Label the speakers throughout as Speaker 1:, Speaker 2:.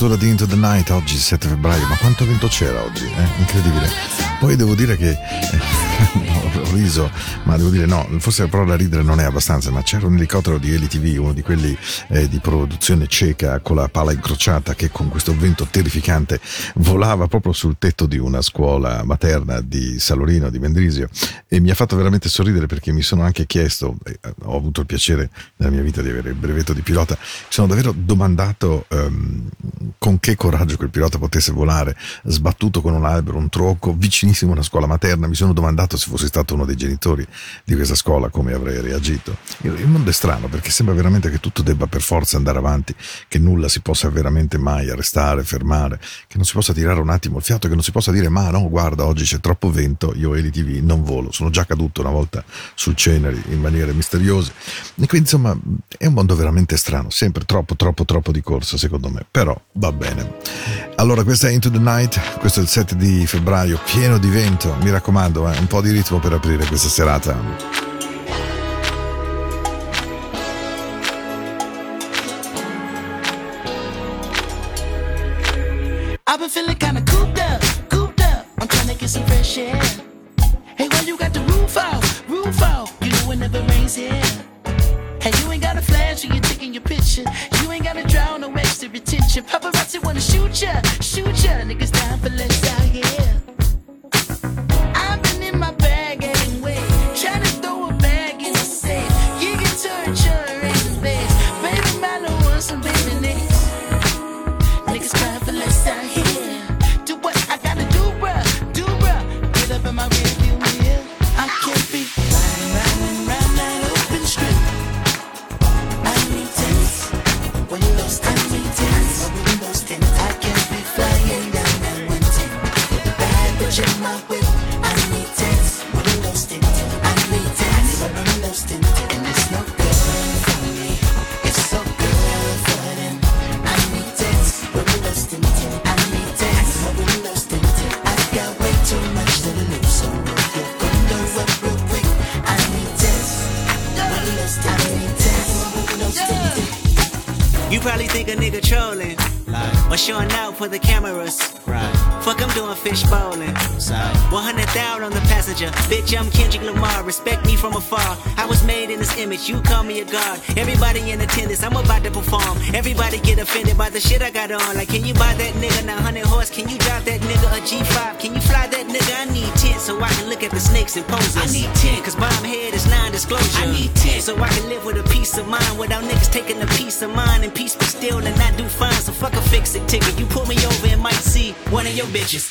Speaker 1: L'apertura di Into the Night oggi 7 febbraio, ma quanto vento c'era oggi, eh? incredibile. Poi devo dire che eh, ho riso, ma devo dire no, forse però da ridere non è abbastanza, ma c'era un elicottero di LTV, uno di quelli eh, di produzione cieca con la pala incrociata che con questo vento terrificante volava proprio sul tetto di una scuola materna di Salorino, di Mendrisio e mi ha fatto veramente sorridere perché mi sono anche chiesto, eh, ho avuto il piacere nella mia vita di avere il brevetto di pilota, mi sono davvero domandato um, con che coraggio quel pilota potesse volare sbattuto con un albero, un tronco, vicinissimo a una scuola materna. Mi sono domandato se fossi stato uno dei genitori di questa scuola come avrei reagito. Il mondo è strano perché sembra veramente che tutto debba per forza andare avanti, che nulla si possa veramente mai arrestare, fermare, che non si possa tirare un attimo il fiato, che non si possa dire ma no, guarda, oggi c'è troppo vento, io e l'ITV non volo. Sono già caduto una volta sul Ceneri in maniere misteriose. E quindi insomma è un mondo veramente strano, sempre troppo, troppo, troppo di corsa secondo me. Però va bene. Allora, questa è Into the Night, questo è il 7 di febbraio, pieno di vento, mi raccomando, eh, un po' di ritmo per aprire questa serata.
Speaker 2: The
Speaker 3: shit I got on. Like, can you buy that nigga 900 horse? Can you drive that nigga a G5? Can you fly that nigga? I need 10 so I can look at the snakes and poses. I need 10 cause bomb head is non-disclosure. I need 10 so I can live with a peace of mind without niggas taking a piece of mine and peace be still and not do fine. So fuck a fix it ticket. You pull me over and might see one of your bitches.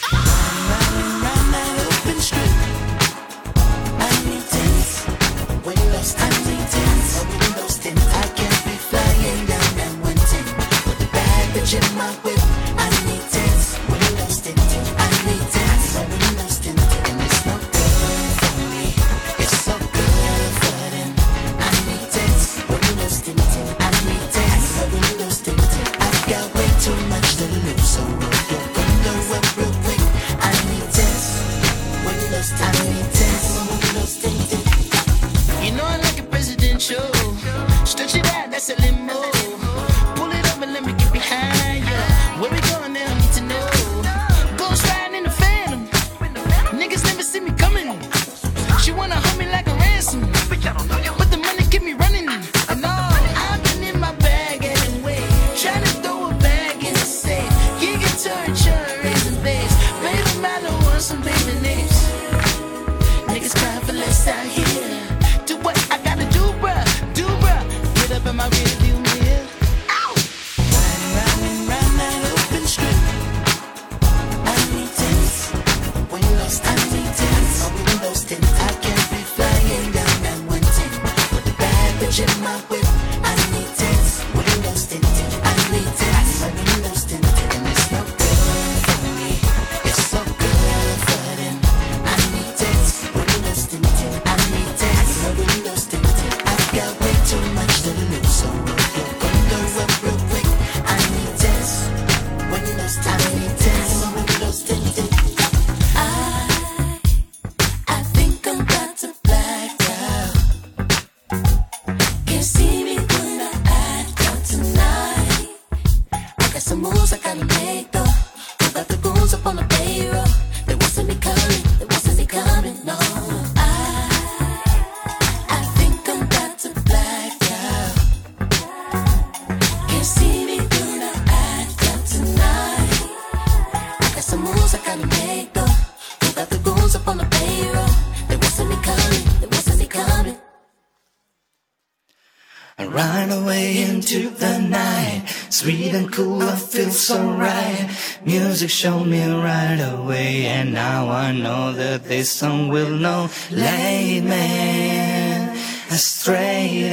Speaker 4: Music showed me right away, and now I know that this song will know. Late man, astray.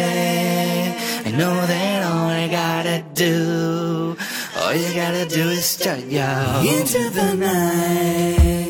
Speaker 4: I know that all I gotta do, all you gotta do is start yo into the night.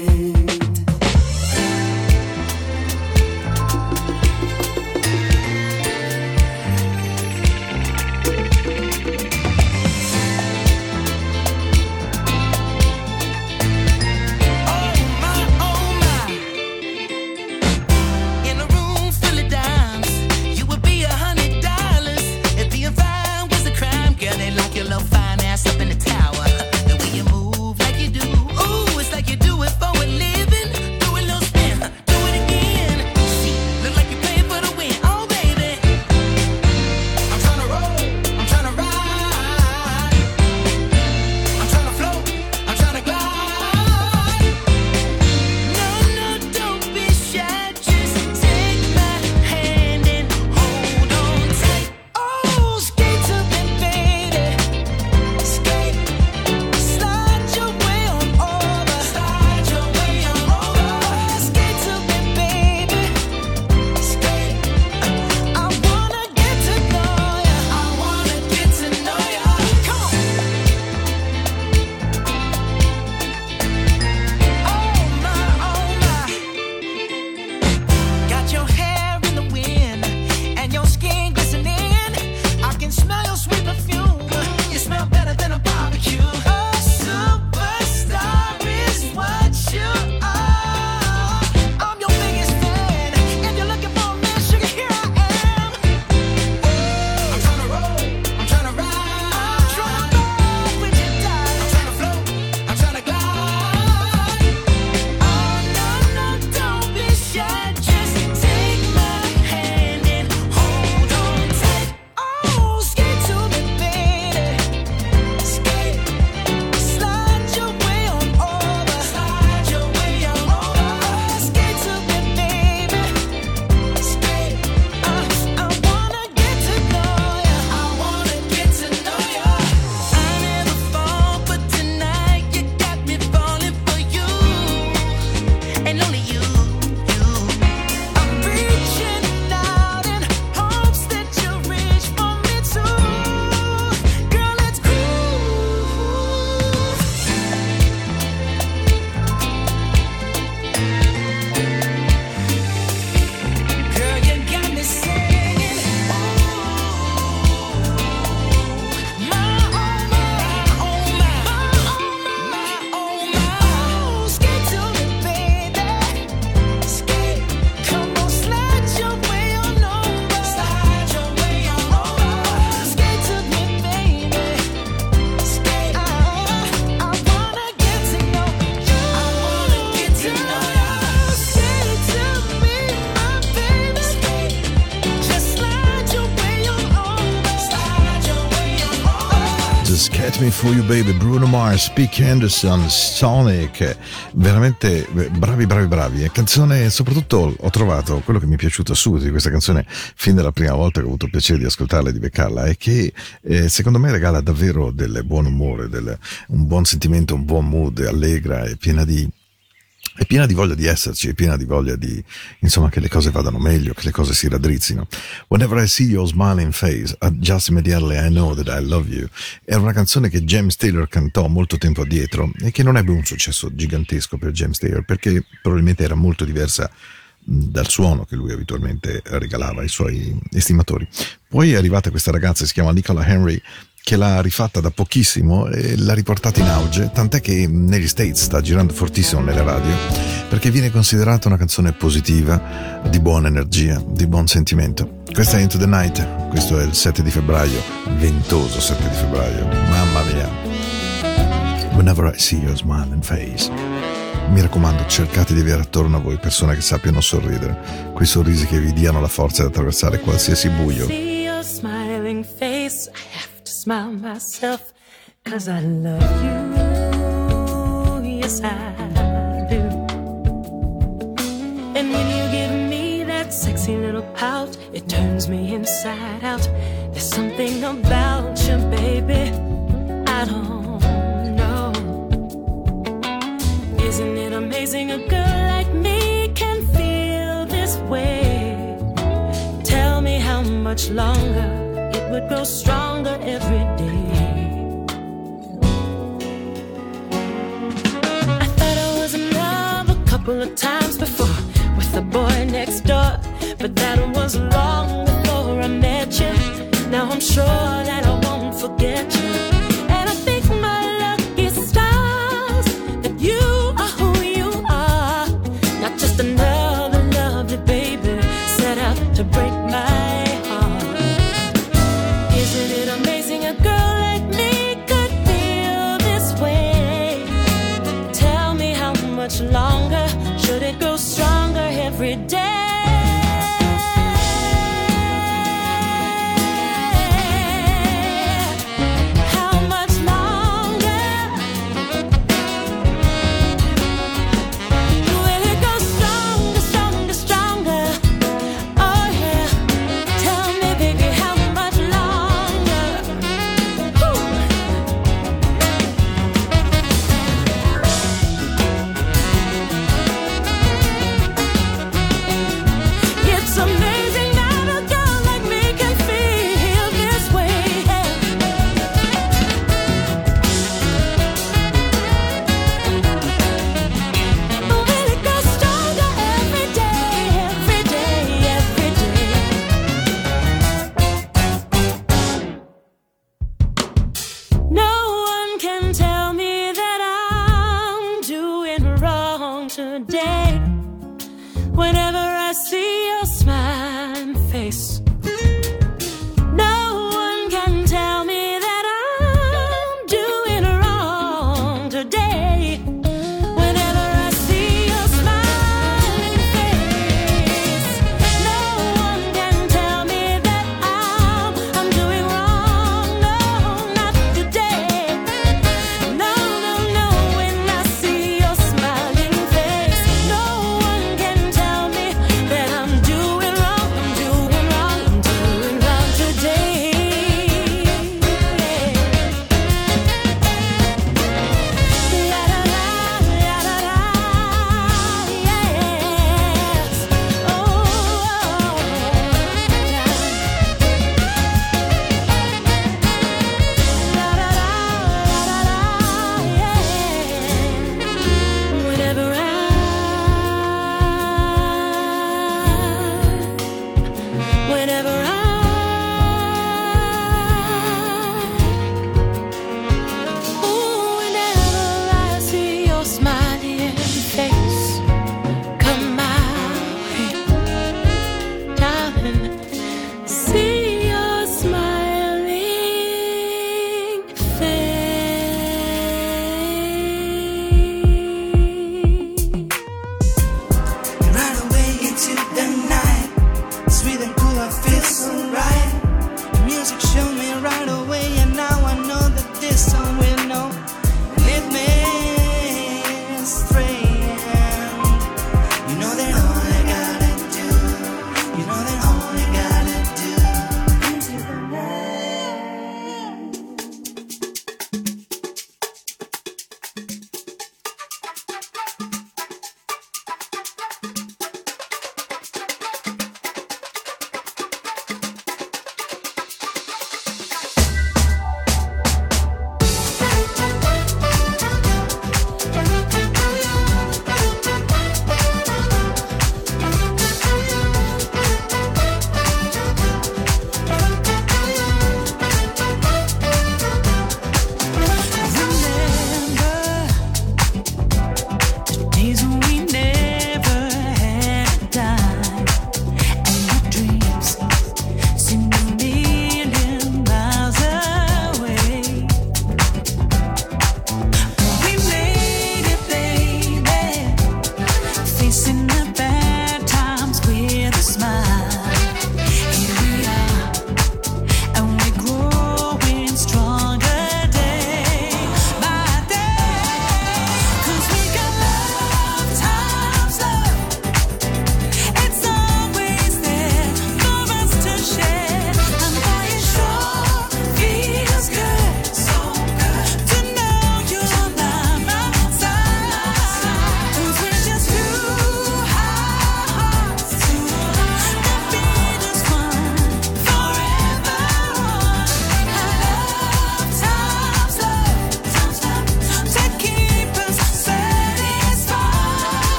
Speaker 4: For You Baby,
Speaker 1: Bruno Mars, Pete Henderson, Sonic, veramente eh, bravi bravi bravi, e canzone soprattutto ho trovato quello che mi è piaciuto subito di questa canzone fin dalla prima volta che ho avuto il piacere di ascoltarla e di beccarla è che eh, secondo me regala davvero del buon umore, del- un buon sentimento, un buon mood, allegra, è piena di è piena di voglia di esserci, è piena di voglia di, insomma, che le cose vadano meglio, che le cose si raddrizzino. Whenever I see your smiling face, just immediately I know that I love you. Era una canzone che James Taylor cantò molto tempo addietro e che non ebbe un successo gigantesco per James Taylor perché probabilmente era molto diversa dal suono che lui abitualmente regalava ai suoi estimatori. Poi è arrivata questa ragazza, si chiama Nicola Henry, che l'ha rifatta da pochissimo e l'ha riportata in auge, tant'è che negli States sta girando fortissimo nelle radio, perché viene considerata una canzone positiva, di buona energia, di buon sentimento. Questa è Into the Night, questo è il 7 di febbraio, ventoso 7 di febbraio, mamma mia. Whenever I see your smiling face. Mi raccomando, cercate di avere attorno a voi persone che sappiano sorridere, quei sorrisi che vi diano la forza di attraversare qualsiasi buio.
Speaker 5: Smile myself. Cause I love you. Yes, I do. And when you give me that sexy little pout, it turns me inside out. There's something about you, baby. I don't know. Isn't it amazing a girl like me can feel this way? Tell me how much longer would grow stronger every day. I thought I was in love a couple of times before with the boy next door, but that was long before I met you. Now I'm sure that I won't forget you. Saturday. Whenever I see your smiling
Speaker 4: face.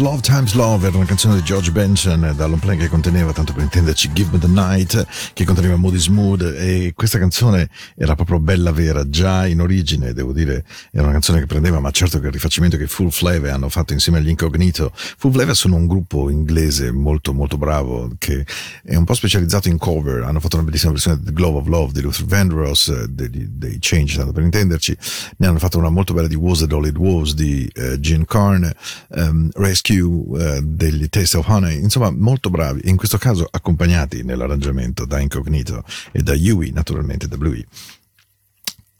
Speaker 4: Love Times Love era una canzone di George Benson da long play che conteneva, tanto per intenderci, Give Me the Night, che conteneva Moody's Mood e questa canzone era proprio bella vera, già in origine, devo dire, era una canzone che prendeva, ma certo che il rifacimento che Full Flavor hanno fatto insieme agli Incognito. Full Flavor sono un gruppo inglese molto molto bravo che è un po' specializzato in cover, hanno fatto una bellissima versione di Glove of Love di Luther Vandross, dei, dei Change, tanto per intenderci, ne hanno fatto una molto bella di Was It All It Was di uh, Gene Carn, um, Rescue uh, degli Taste of Honey, insomma molto bravi, in questo caso accompagnati nell'arrangiamento da Incognito e da Yui, naturalmente da Bluey.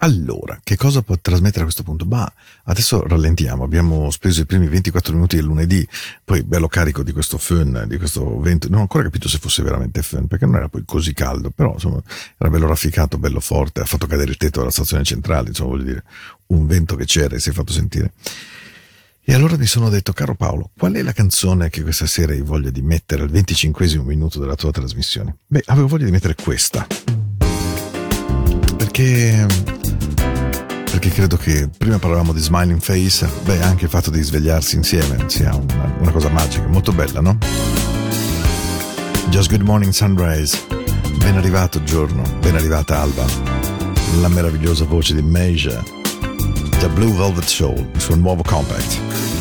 Speaker 4: Allora, che cosa può trasmettere a questo punto? Bah, adesso rallentiamo, abbiamo speso i primi 24 minuti del lunedì, poi bello carico di questo fun, di questo vento, non ho ancora capito se fosse veramente fun, perché non era poi così caldo, però insomma era bello rafficato, bello forte, ha fatto cadere il tetto della stazione centrale, insomma voglio dire, un vento che c'era e si è fatto sentire. E allora mi sono detto, caro Paolo, qual è la canzone che questa sera hai voglia di mettere al 25 minuto della tua trasmissione? Beh, avevo voglia di mettere questa. Perché perché credo che prima parlavamo di Smiling Face, beh, anche il fatto di svegliarsi insieme sia una, una cosa magica, molto bella, no? Just Good Morning Sunrise, ben arrivato giorno, ben arrivata Alba, la meravigliosa voce di Meja, The Blue Velvet Soul, suo nuovo compact.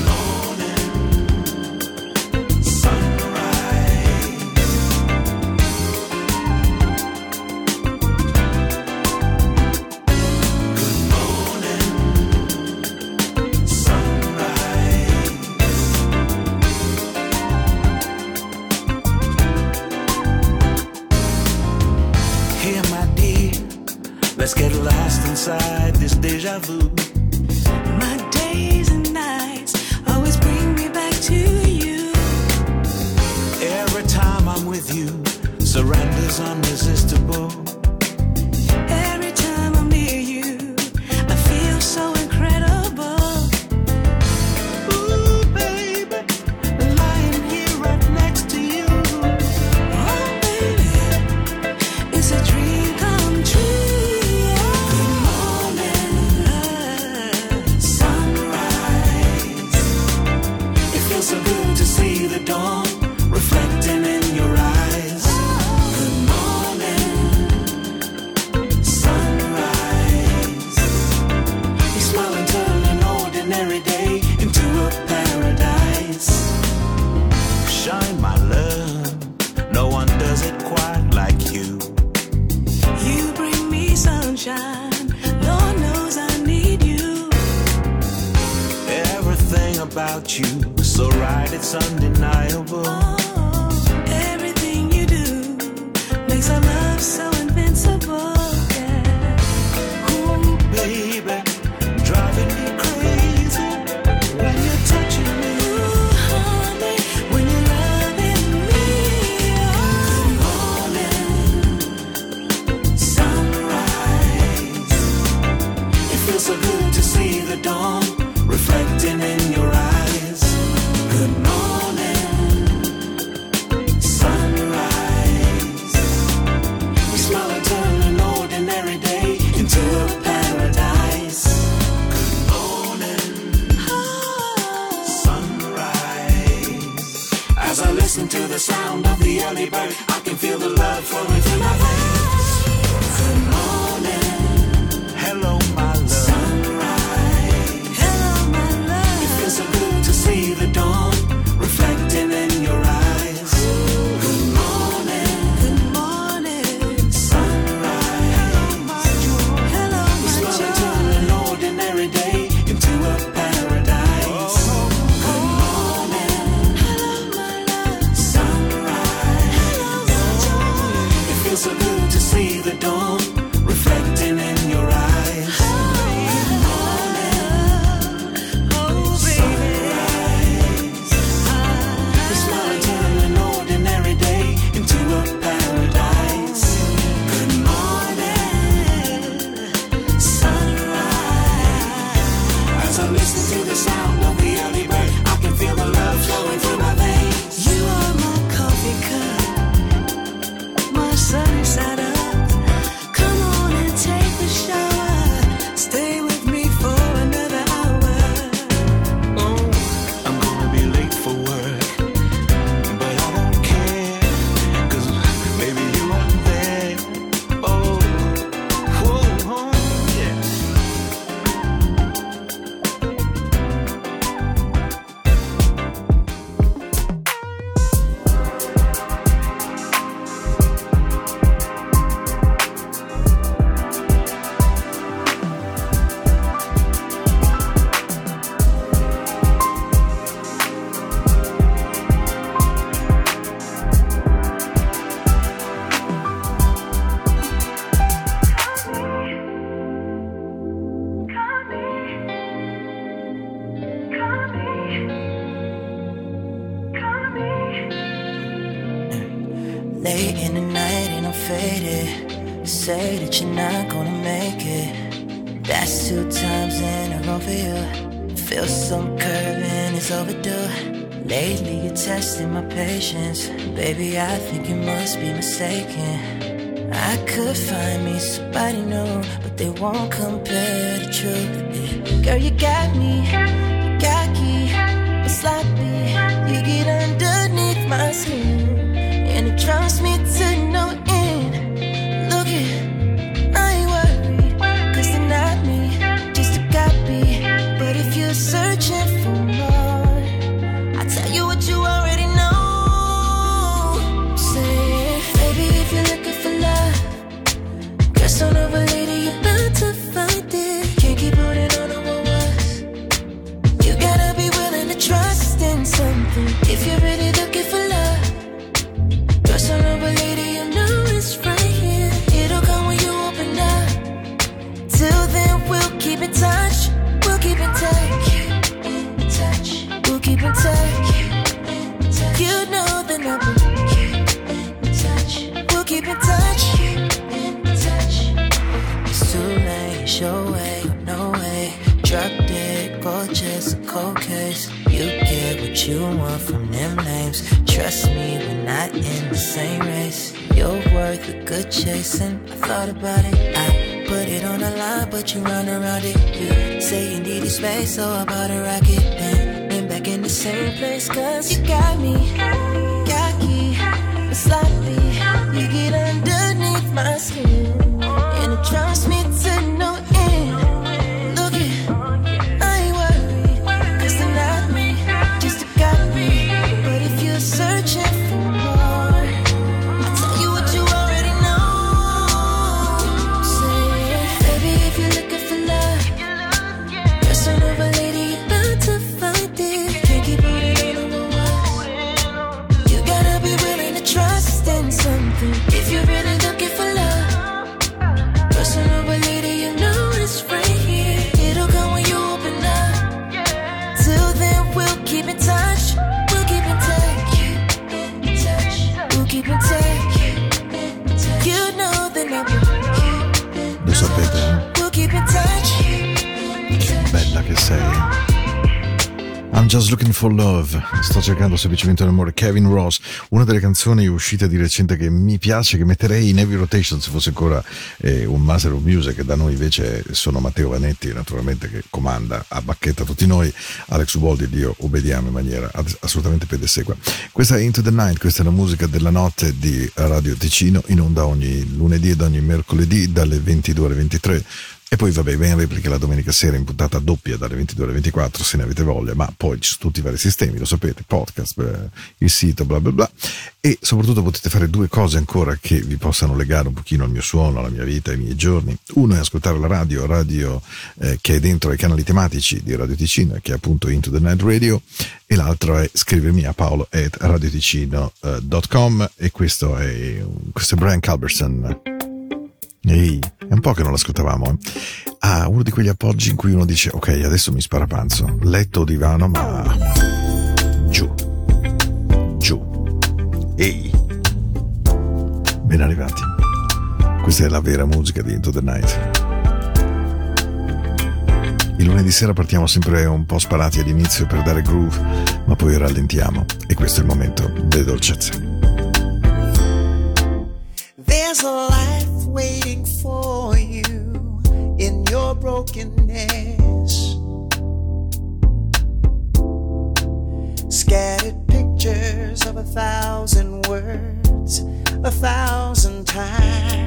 Speaker 6: I
Speaker 2: think you must be mistaken. I could find me somebody new, but they won't compare the truth. Girl, you got me,
Speaker 1: sei. I'm just looking for love. Sto cercando semplicemente un amore. Kevin Ross, una delle canzoni uscite di recente che mi piace, che metterei in heavy rotation se fosse ancora eh, un Master of Music. Da noi invece sono Matteo Vanetti, naturalmente, che comanda a bacchetta tutti noi. Alex Uboldi ed io obbediamo in maniera ass- assolutamente pedessequa. Questa è Into the Night, questa è la musica della notte di Radio Ticino, in onda ogni lunedì ed ogni mercoledì dalle 22 alle 23. E poi vabbè, ben repliche la domenica sera in puntata doppia dalle 22 alle 24 se ne avete voglia, ma poi ci sono tutti i vari sistemi, lo sapete, podcast, eh, il sito, bla bla bla. E soprattutto potete fare due cose ancora che vi possano legare un pochino al mio suono, alla mia vita, ai miei giorni. Uno è ascoltare la radio, radio eh, che è dentro ai canali tematici di Radio Ticino, che è appunto Into the Night Radio, e l'altro è scrivermi a paolo at radioticino.com e questo è, questo è Brian Culberson. Ehi, è un po' che non l'ascoltavamo. Eh? Ah, uno di quegli appoggi in cui uno dice, ok, adesso mi sparapanzo, letto o divano, ma giù, giù. Ehi, ben arrivati. Questa è la vera musica di Into the Night. Il lunedì sera partiamo sempre un po' sparati all'inizio per dare groove, ma poi rallentiamo e questo è il momento delle dolcezze.
Speaker 4: There's a life waiting for you in your brokenness. Scattered pictures of a thousand words, a thousand times.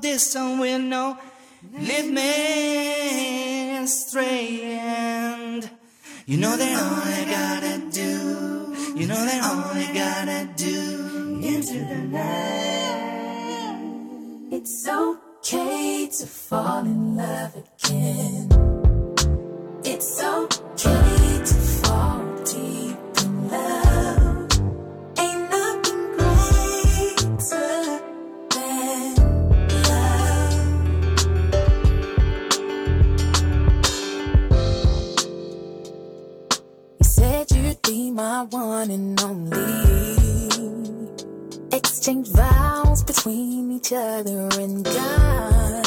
Speaker 4: the
Speaker 7: song will know. Lead me straight, and you know that all I gotta do, you know that all I gotta do into the night.
Speaker 8: It's okay to fall in love again. It's okay to fall deep. my one and only. Exchange vows between each other and God.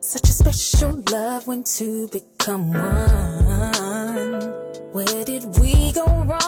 Speaker 8: Such a special love when two become one. Where did we go wrong?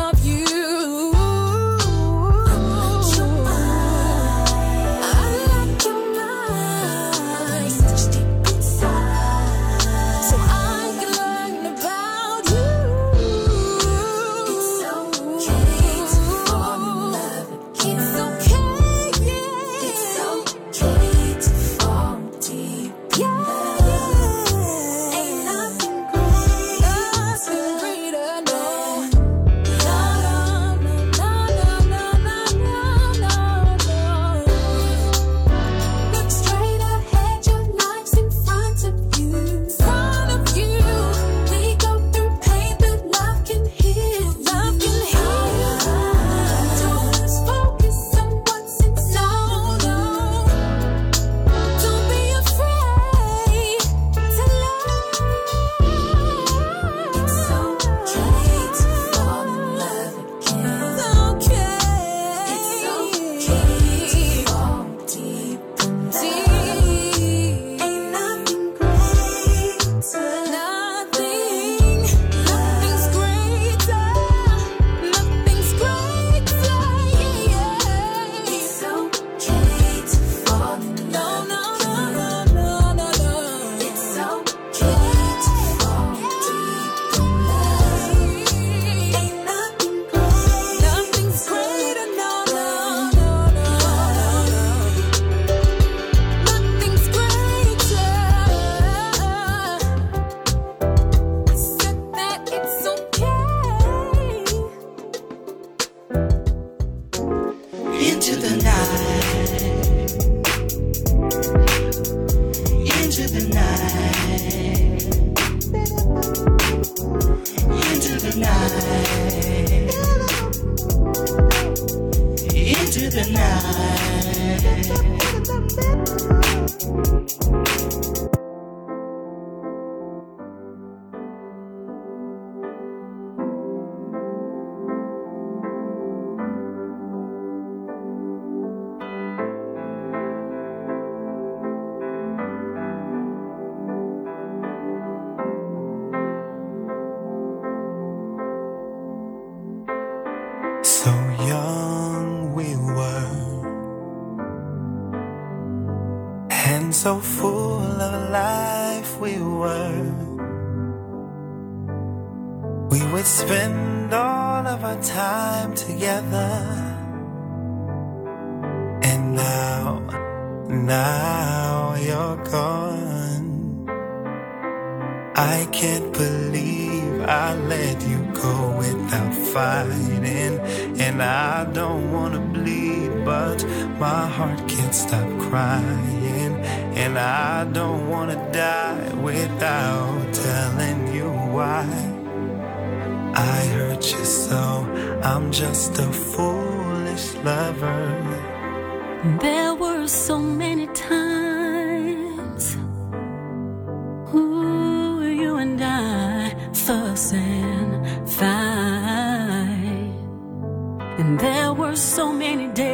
Speaker 4: And
Speaker 5: there were so many days.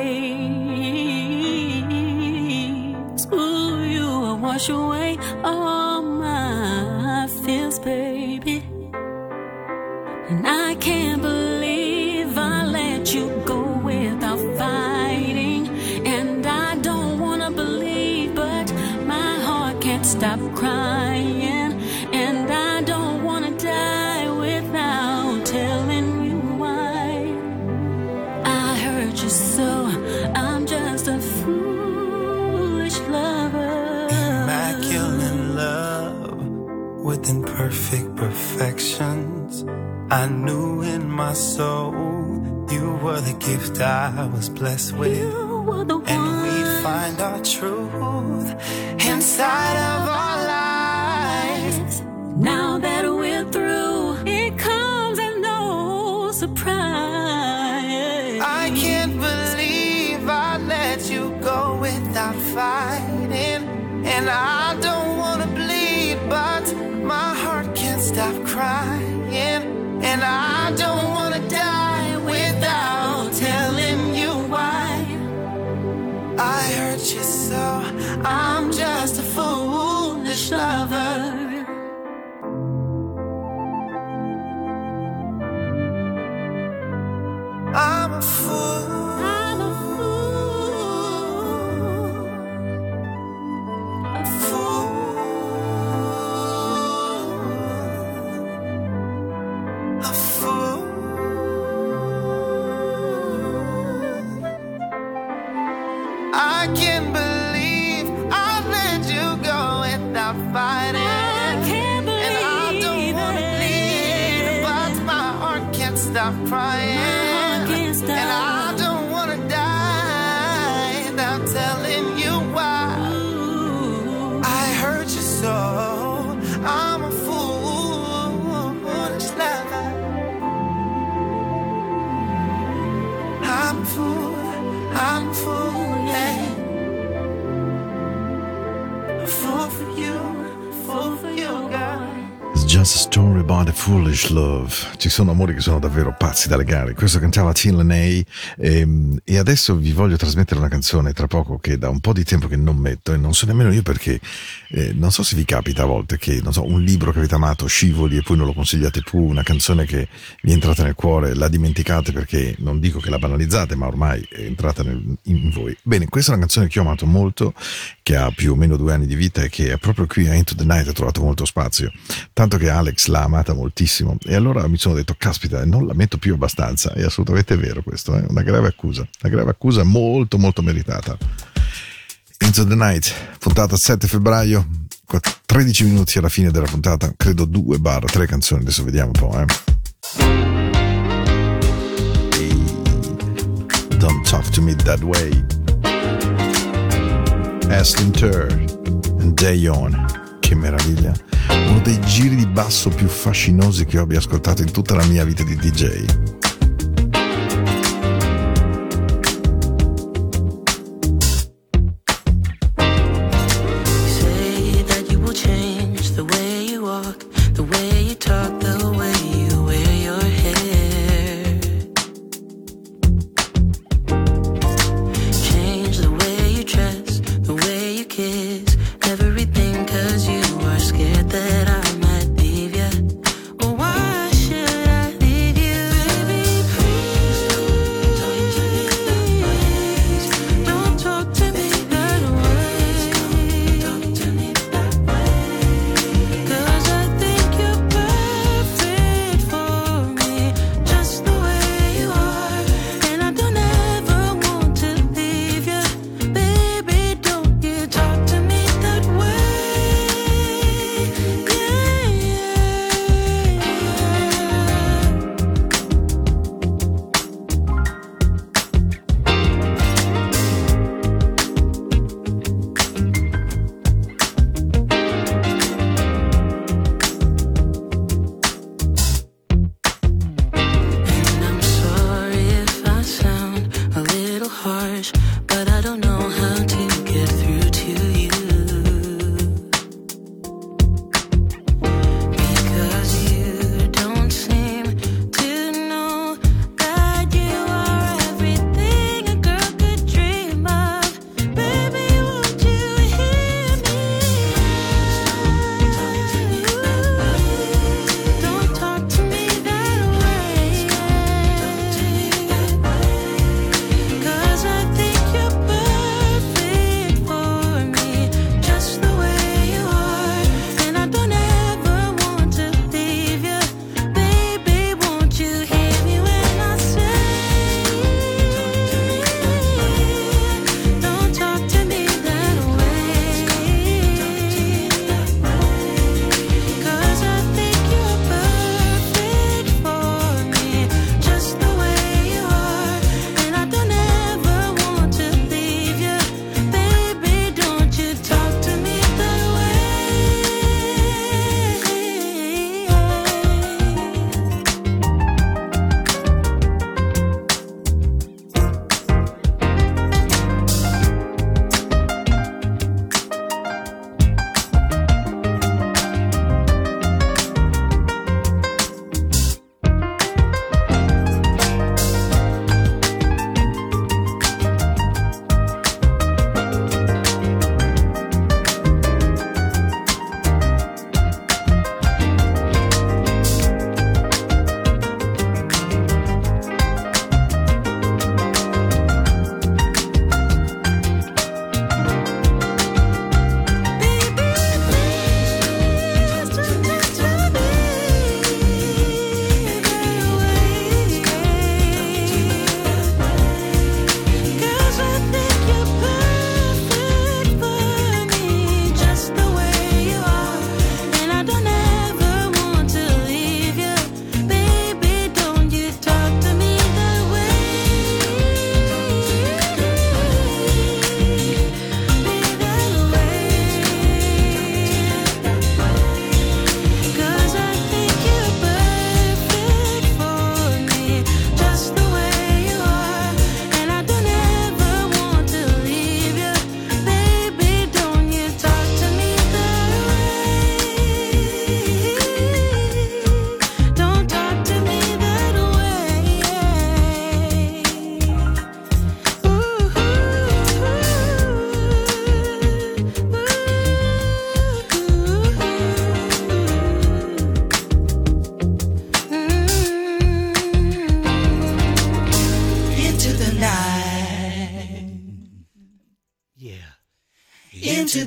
Speaker 5: Ooh, you would wash away. All
Speaker 4: imperfect perfections. I knew in my soul you were the gift I was blessed with.
Speaker 5: You were the
Speaker 4: And we'd find our truth inside of our
Speaker 1: story about a foolish love. Ci sono amori che sono davvero pazzi da legare. Questo cantava Tin Leney ehm, e adesso vi voglio trasmettere una canzone tra poco che da un po' di tempo che non metto e non so nemmeno io perché eh, non so se vi capita a volte che so, un libro che avete amato scivoli e poi non lo consigliate più, una canzone che vi è entrata nel cuore, la dimenticate perché non dico che la banalizzate, ma ormai è entrata nel- in voi. Bene, questa è una canzone che ho amato molto, che ha più o meno due anni di vita e che è proprio qui a Into the Night ha trovato molto spazio. Tanto che Alex l'ha amata moltissimo. E allora mi sono detto, caspita, non la metto più abbastanza. È assolutamente vero questo, è una grave accusa. Una grave accusa molto molto meritata. Into the Night, puntata 7 febbraio, qua- 13 minuti alla fine della puntata, credo 2 barra 3 canzoni, adesso vediamo un po', eh. Don't talk to me that way. Aston Tur and Dayon, che meraviglia. Uno dei giri di basso più fascinosi che io abbia ascoltato in tutta la mia vita di DJ.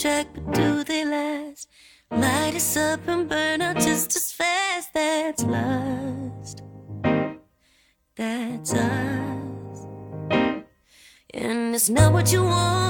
Speaker 5: Attract, but do they last? Light us up and burn out just as fast. That's lust. That's us. And it's not what you want,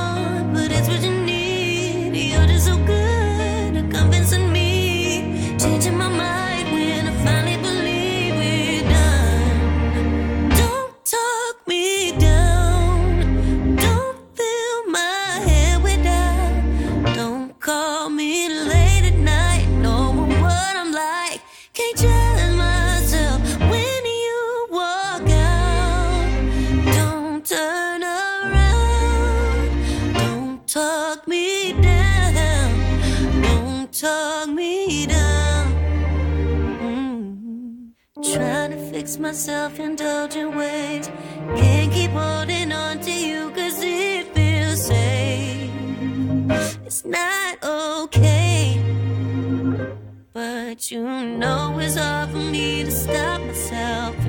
Speaker 5: It's not okay. But you know it's hard for me to stop myself.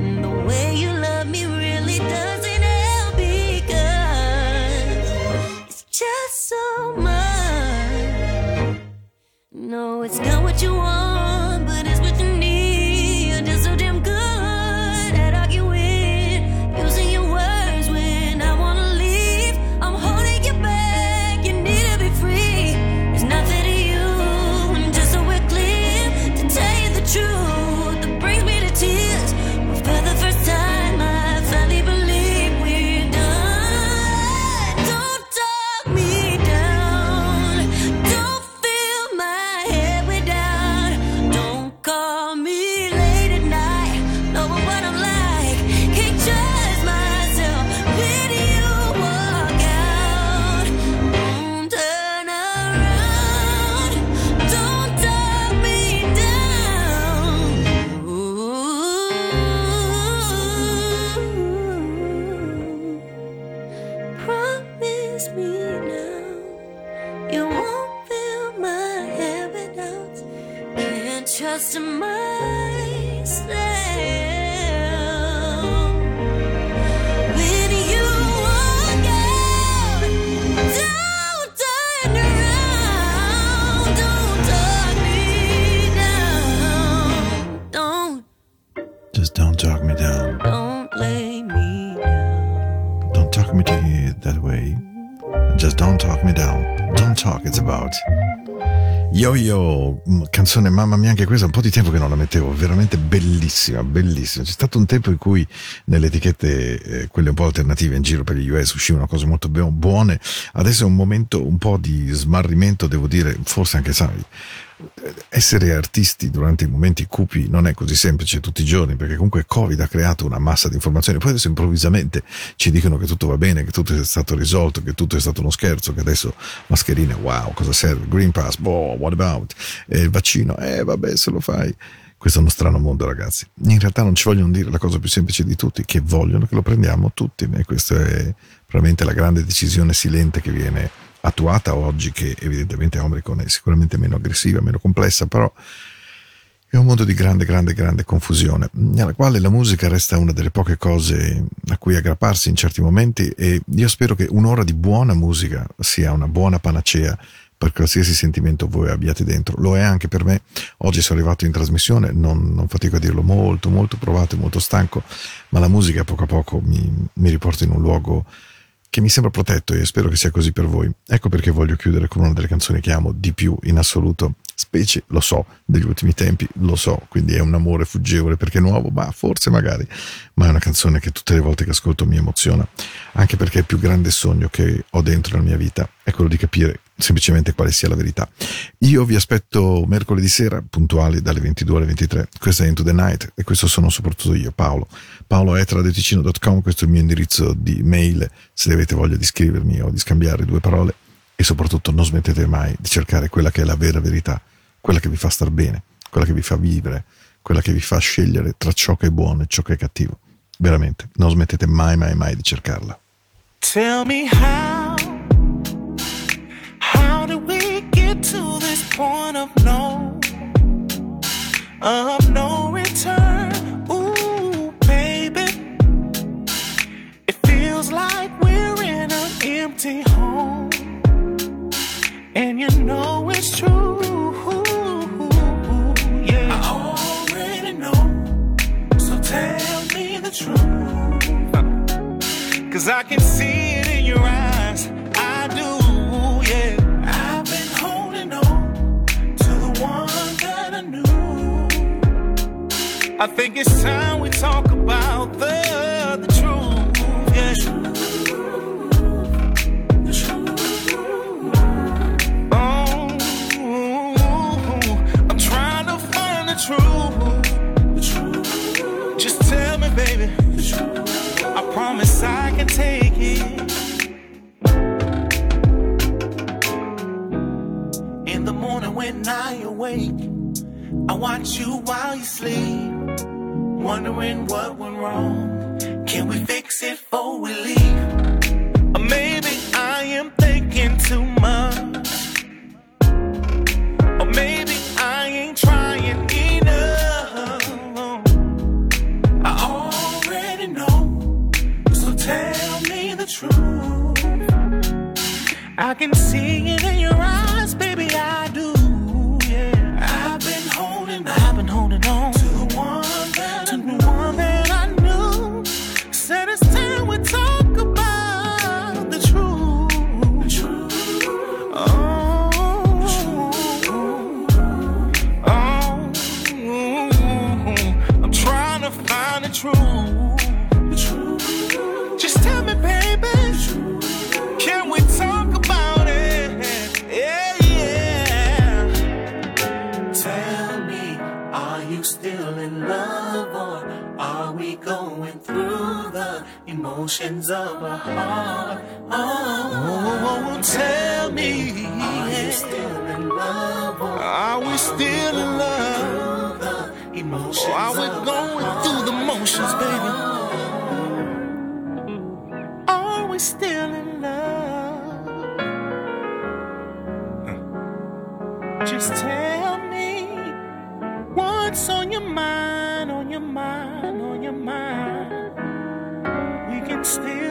Speaker 1: Yo yo, mm, canzone mamma mia anche questa, un po' di tempo che non la mettevo, veramente bellissima, bellissima. C'è stato un tempo in cui nelle etichette, eh, quelle un po' alternative in giro per gli US uscivano cose molto bu- buone, adesso è un momento un po' di smarrimento, devo dire, forse anche sai, essere artisti durante i momenti cupi non è così semplice tutti i giorni perché comunque Covid ha creato una massa di informazioni. Poi adesso improvvisamente ci dicono che tutto va bene che tutto è stato risolto che tutto è stato uno scherzo che adesso mascherine wow cosa serve? Green Pass boh what about? E il vaccino eh vabbè se lo fai. Questo è uno strano mondo ragazzi. In realtà non ci vogliono dire la cosa più semplice di tutti che vogliono che lo prendiamo tutti e questa è probabilmente la grande decisione silente che viene attuata oggi che evidentemente Omicron è sicuramente meno aggressiva, meno complessa, però è un mondo di grande, grande, grande confusione, nella quale la musica resta una delle poche cose a cui aggrapparsi in certi momenti e io spero che un'ora di buona musica sia una buona panacea per qualsiasi sentimento voi abbiate dentro. Lo è anche per me. Oggi sono arrivato in trasmissione, non, non fatico a dirlo, molto, molto provato e molto stanco, ma la musica poco a poco mi, mi riporta in un luogo che mi sembra protetto e spero che sia così per voi. Ecco perché voglio chiudere con una delle canzoni che amo di più in assoluto, specie, lo so, degli ultimi tempi, lo so, quindi è un amore fuggevole perché è nuovo, ma forse magari, ma è una canzone che tutte le volte che ascolto mi emoziona, anche perché il più grande sogno che ho dentro nella mia vita è quello di capire semplicemente quale sia la verità. Io vi aspetto mercoledì sera, puntuali dalle 22 alle 23. Questa è Into the Night e questo sono soprattutto io, Paolo. paolo.etradeticino.com, questo è il mio indirizzo di mail se avete voglia di scrivermi o di scambiare due parole e soprattutto non smettete mai di cercare quella che è la vera verità, quella che vi fa star bene, quella che vi fa vivere, quella che vi fa scegliere tra ciò che è buono e ciò che è cattivo. Veramente, non smettete mai, mai, mai di cercarla.
Speaker 4: Tell me how of no, of emotions of a heart? Oh, tell me, are you still in love are we still in love? Or are we going through the motions, baby? Are we still in love? Just tell me what's on your mind, still